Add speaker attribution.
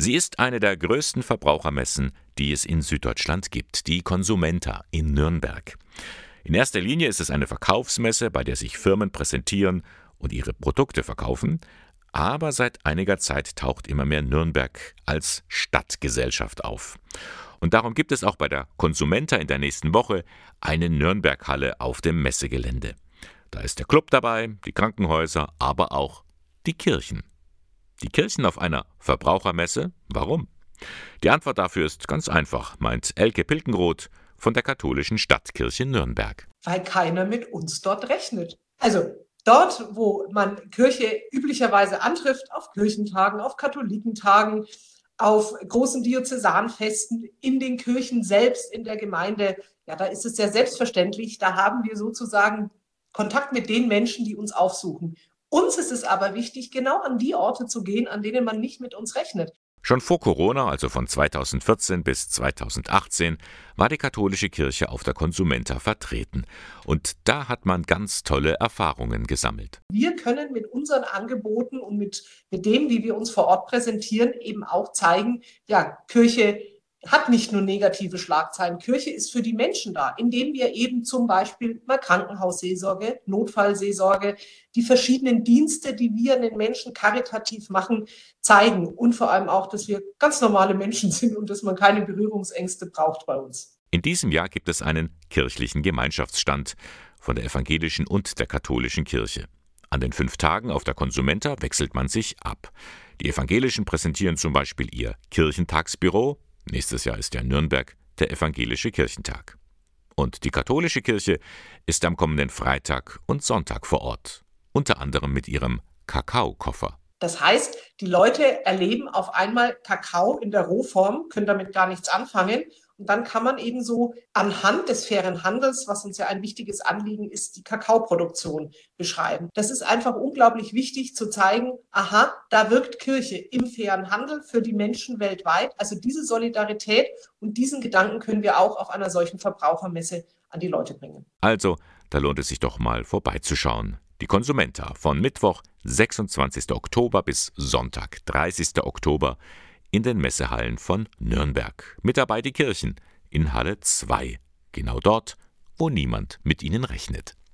Speaker 1: Sie ist eine der größten Verbrauchermessen, die es in Süddeutschland gibt, die Consumenta in Nürnberg. In erster Linie ist es eine Verkaufsmesse, bei der sich Firmen präsentieren und ihre Produkte verkaufen, aber seit einiger Zeit taucht immer mehr Nürnberg als Stadtgesellschaft auf. Und darum gibt es auch bei der Consumenta in der nächsten Woche eine Nürnberghalle auf dem Messegelände. Da ist der Club dabei, die Krankenhäuser, aber auch die Kirchen. Die Kirchen auf einer Verbrauchermesse? Warum? Die Antwort dafür ist ganz einfach, meint Elke Pilkenroth von der katholischen Stadtkirche Nürnberg.
Speaker 2: Weil keiner mit uns dort rechnet. Also dort, wo man Kirche üblicherweise antrifft, auf Kirchentagen, auf Katholikentagen, auf großen Diözesanfesten, in den Kirchen selbst, in der Gemeinde, ja, da ist es sehr selbstverständlich, da haben wir sozusagen Kontakt mit den Menschen, die uns aufsuchen. Uns ist es aber wichtig, genau an die Orte zu gehen, an denen man nicht mit uns rechnet.
Speaker 1: Schon vor Corona, also von 2014 bis 2018, war die katholische Kirche auf der Konsumenta vertreten. Und da hat man ganz tolle Erfahrungen gesammelt.
Speaker 2: Wir können mit unseren Angeboten und mit, mit dem, wie wir uns vor Ort präsentieren, eben auch zeigen, ja, Kirche hat nicht nur negative Schlagzeilen. Kirche ist für die Menschen da, indem wir eben zum Beispiel mal Krankenhausseelsorge, Notfallseelsorge, die verschiedenen Dienste, die wir den Menschen karitativ machen, zeigen. Und vor allem auch, dass wir ganz normale Menschen sind und dass man keine Berührungsängste braucht bei uns.
Speaker 1: In diesem Jahr gibt es einen kirchlichen Gemeinschaftsstand von der evangelischen und der katholischen Kirche. An den fünf Tagen auf der Konsumenta wechselt man sich ab. Die Evangelischen präsentieren zum Beispiel ihr Kirchentagsbüro, Nächstes Jahr ist ja Nürnberg der evangelische Kirchentag. Und die katholische Kirche ist am kommenden Freitag und Sonntag vor Ort, unter anderem mit ihrem Kakaokoffer.
Speaker 2: Das heißt, die Leute erleben auf einmal Kakao in der Rohform, können damit gar nichts anfangen und dann kann man eben so anhand des fairen Handels, was uns ja ein wichtiges Anliegen ist, die Kakaoproduktion beschreiben. Das ist einfach unglaublich wichtig zu zeigen, aha, da wirkt Kirche im fairen Handel für die Menschen weltweit. Also diese Solidarität und diesen Gedanken können wir auch auf einer solchen Verbrauchermesse an die Leute bringen.
Speaker 1: Also, da lohnt es sich doch mal vorbeizuschauen. Die Konsumenta von Mittwoch, 26. Oktober bis Sonntag, 30. Oktober in den Messehallen von Nürnberg. Mit dabei die Kirchen in Halle 2, genau dort, wo niemand mit ihnen rechnet.